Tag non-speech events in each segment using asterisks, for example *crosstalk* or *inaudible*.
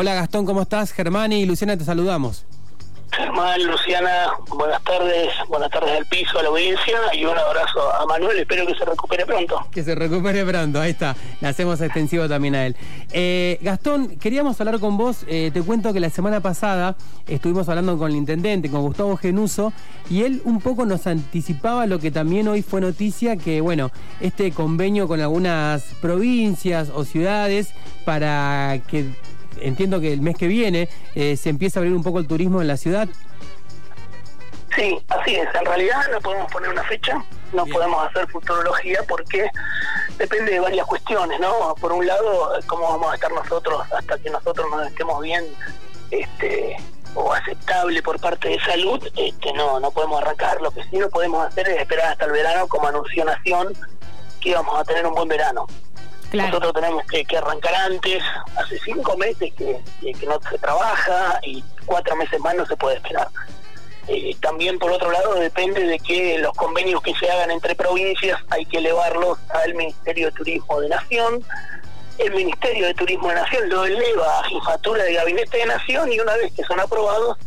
Hola Gastón, ¿cómo estás? Germán y Luciana te saludamos. Germán, Luciana, buenas tardes, buenas tardes al piso, a la audiencia y un abrazo a Manuel, espero que se recupere pronto. Que se recupere pronto, ahí está, le hacemos extensivo también a él. Eh, Gastón, queríamos hablar con vos, eh, te cuento que la semana pasada estuvimos hablando con el intendente, con Gustavo Genuso, y él un poco nos anticipaba lo que también hoy fue noticia, que bueno, este convenio con algunas provincias o ciudades para que entiendo que el mes que viene eh, se empieza a abrir un poco el turismo en la ciudad. Sí, así es. En realidad no podemos poner una fecha, no podemos hacer futurología porque depende de varias cuestiones, ¿no? Por un lado, cómo vamos a estar nosotros hasta que nosotros nos estemos bien este o aceptable por parte de salud, este, no, no podemos arrancar. Lo que sí no podemos hacer es esperar hasta el verano como anunció Nación que íbamos a tener un buen verano. Nosotros tenemos que, arrancar antes, hace cinco meses que, no se trabaja y cuatro meses más no se puede esperar. Eh, también por otro lado depende de que los convenios que se hagan entre provincias hay que elevarlos al Ministerio de Turismo de Nación. El Ministerio de Turismo de Nación lo eleva a Jefatura de Gabinete de Nación y una vez que son aprobados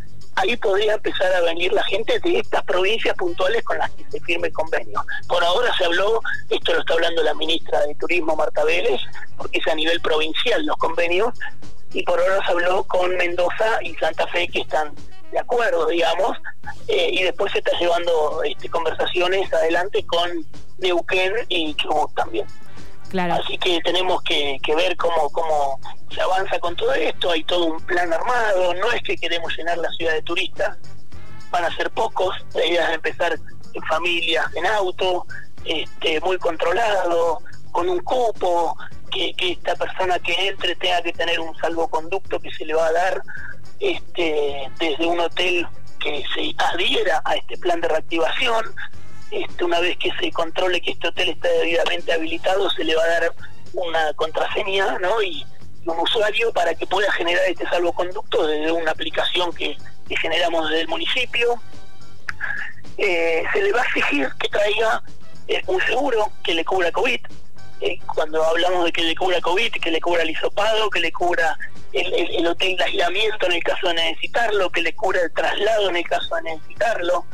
ahí podría empezar a venir la gente de estas provincias puntuales con las que se firme el convenio. Por ahora se habló, esto lo está hablando la ministra de Turismo, Marta Vélez, porque es a nivel provincial los convenios, y por ahora se habló con Mendoza y Santa Fe que están de acuerdo, digamos, eh, y después se está llevando este, conversaciones adelante con Neuquén y Chubut también. Así que tenemos que, ver cómo, cómo se avanza con todo esto, hay todo un plan armado, no es que queremos llenar la ciudad de turistas, van a ser pocos, la idea empezar en familias, en auto, este, muy controlado, con un cupo, que, esta persona que entre tenga que tener un salvoconducto que se le va a dar este, desde un hotel que se adhiera a este plan de reactivación, este, una vez que se controle que este hotel está debidamente habilitado, se le va a dar una contraseña ¿no? y, un usuario para que pueda generar este salvoconducto desde una aplicación que, generamos desde el municipio. Eh, se le va a exigir que traiga eh, un seguro que le cubra COVID. Eh, cuando hablamos de que le cubra COVID, que le cubra el hisopado, que le cubra el, el hotel de aislamiento en el caso de necesitarlo, que le cubra el traslado en el caso de necesitarlo,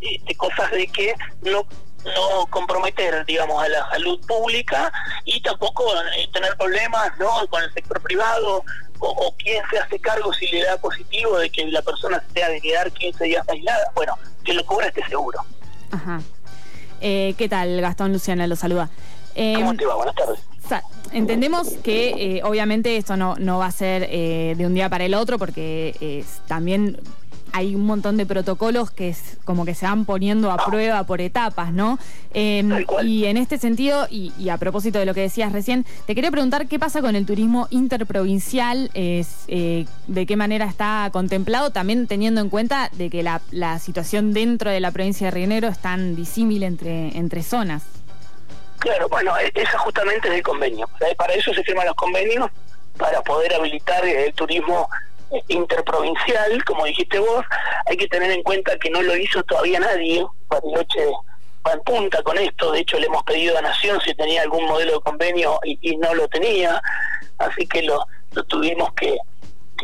este, cosas de que no no comprometer, digamos, a la salud pública y tampoco eh, tener problemas ¿no? con el sector privado o, o, quién se hace cargo si le da positivo de que la persona se tenga que quedar 15 días aislada. Bueno, que lo cubra este seguro. Ajá. Eh, ¿Qué tal, Gastón Luciana? Lo saluda. ¿Cómo te va? Buenas tardes. Entendemos que obviamente esto no, no va a ser de un día para el otro porque también hay un montón de protocolos que es como que se van poniendo a prueba por etapas, ¿no? Em, y en este sentido, y, a propósito de lo que decías recién, te quería preguntar qué pasa con el turismo interprovincial, es, eh, de qué manera está contemplado, también teniendo en cuenta de que la, situación dentro de la provincia de Río Negro es tan disímil entre, entre zonas. Claro, bueno, e-, esa justamente es el convenio. Para eso se firman los convenios, para poder habilitar el turismo interprovincial, como dijiste vos, hay que tener en cuenta que no lo hizo todavía nadie, Bariloche va en punta con esto, de hecho le hemos pedido a Nación si tenía algún modelo de convenio y, no lo tenía, así que lo, tuvimos que,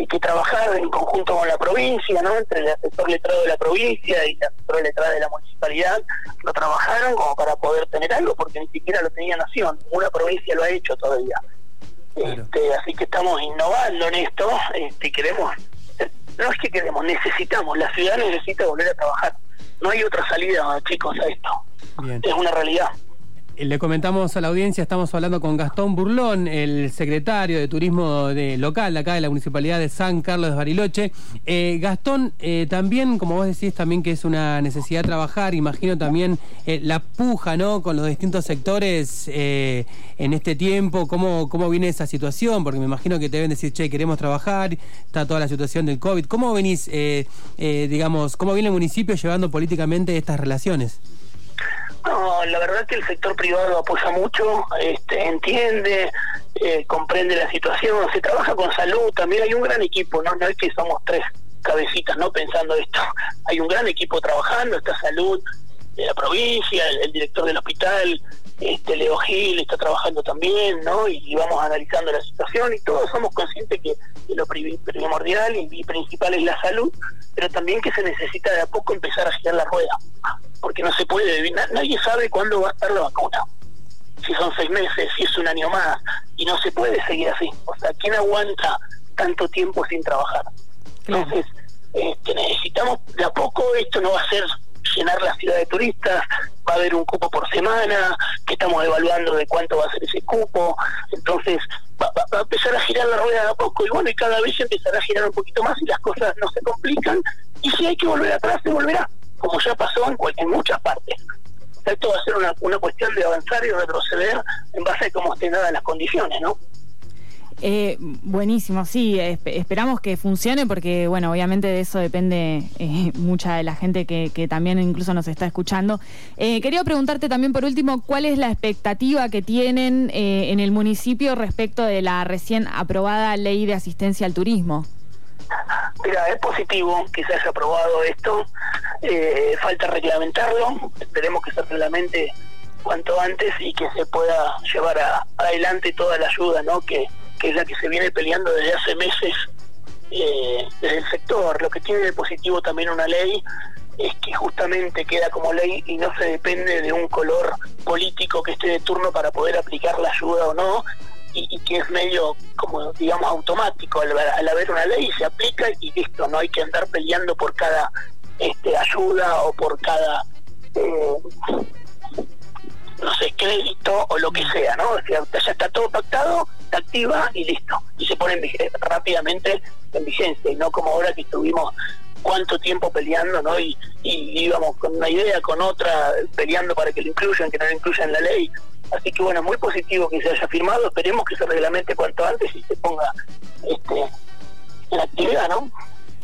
que, trabajar en conjunto con la provincia, ¿no? entre el asesor letrado de la provincia y el asesor letrado de la municipalidad, lo trabajaron como para poder tener algo, porque ni siquiera lo tenía Nación, una provincia lo ha hecho todavía. Este, así que estamos innovando en esto, este, queremos, no es que queremos, necesitamos, la ciudad necesita volver a trabajar. No hay otra salida, chicos, a esto. Es una realidad. Eh, le comentamos a la audiencia, estamos hablando con Gastón Burlón, el secretario de Turismo de local acá de la Municipalidad de San Carlos de Bariloche. Eh, Gastón, eh, también, como vos decís, también que es una necesidad trabajar, imagino también la puja ¿no? con los distintos sectores en este tiempo, ¿cómo, cómo viene esa situación, porque me imagino que te deben decir, che, queremos trabajar, está toda la situación del COVID. ¿Cómo venís, digamos, cómo viene el municipio llevando políticamente estas relaciones? No, la verdad que el sector privado apoya mucho, este, entiende, eh, comprende la situación, se trabaja con salud, también hay un gran equipo, no, no es que somos tres cabecitas, no pensando esto, hay un gran equipo trabajando, está salud de la provincia, el, director del hospital, este, Leo Gil está trabajando también, ¿no? Y, vamos analizando la situación y todos somos conscientes que, lo primordial y, principal es la salud, pero también que se necesita de a poco empezar a girar la rueda, porque no se puede, nadie sabe cuándo va a estar la vacuna, si son seis meses, si es un año más, y no se puede seguir así. O sea, ¿quién aguanta tanto tiempo sin trabajar? Entonces, este, necesitamos de a poco, esto no va a ser llenar la ciudad de turistas, haber un cupo por semana, que estamos evaluando de cuánto va a ser ese cupo, entonces va, a empezar a girar la rueda de a poco y bueno, y cada vez empezará a girar un poquito más y las cosas no se complican, y si hay que volver atrás, se volverá, como ya pasó en, en muchas partes. Esto va a ser una, una cuestión de avanzar y retroceder en base a cómo estén dadas las condiciones, ¿no? Eh, buenísimo, sí, esperamos que funcione porque, bueno, obviamente de eso depende eh, *laughs* mucha de la gente que, también incluso nos está escuchando. Eh, quería preguntarte también por último, ¿cuál es la expectativa que tienen eh, en el municipio respecto de la recién aprobada ley de asistencia al turismo? Mira, es positivo que se haya aprobado esto, falta reglamentarlo, esperemos que se reglamente cuanto antes y que se pueda llevar adelante toda la ayuda ¿no? que, que es la que se viene peleando desde hace meses eh, desde el sector. Lo que tiene de positivo también una ley es que justamente queda como ley y no se depende de un color político que esté de turno para poder aplicar la ayuda o no, y, que es medio como digamos automático al, haber una ley se aplica y listo no hay que andar peleando por cada este ayuda o por cada eh, no sé crédito o lo que sea no o ya está todo pactado activa y listo. Y se pone rápidamente en vigencia, y no como ahora que estuvimos cuánto tiempo peleando, ¿no? Y, íbamos con una idea, con otra, peleando para que lo incluyan, que no lo incluyan en la ley. Así que bueno, muy positivo que se haya firmado, esperemos que se reglamente cuanto antes y se ponga este, en actividad, ¿no?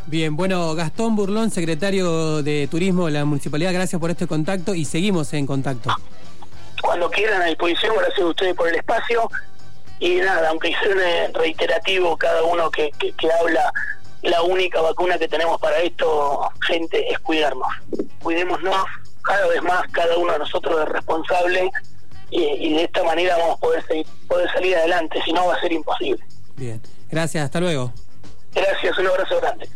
Bien, bueno, Gastón Burlón, secretario de Turismo de la Municipalidad, gracias por este contacto y seguimos en contacto. Cuando quieran a disposición, gracias a ustedes por el espacio y nada, aunque suene reiterativo cada uno que, que, habla, la única vacuna que tenemos para esto, gente, es cuidarnos. Cuidémonos cada vez más, cada uno de nosotros es responsable y, de esta manera vamos a poder, poder salir adelante, si no va a ser imposible. Bien, gracias, hasta luego. Gracias, un abrazo grande.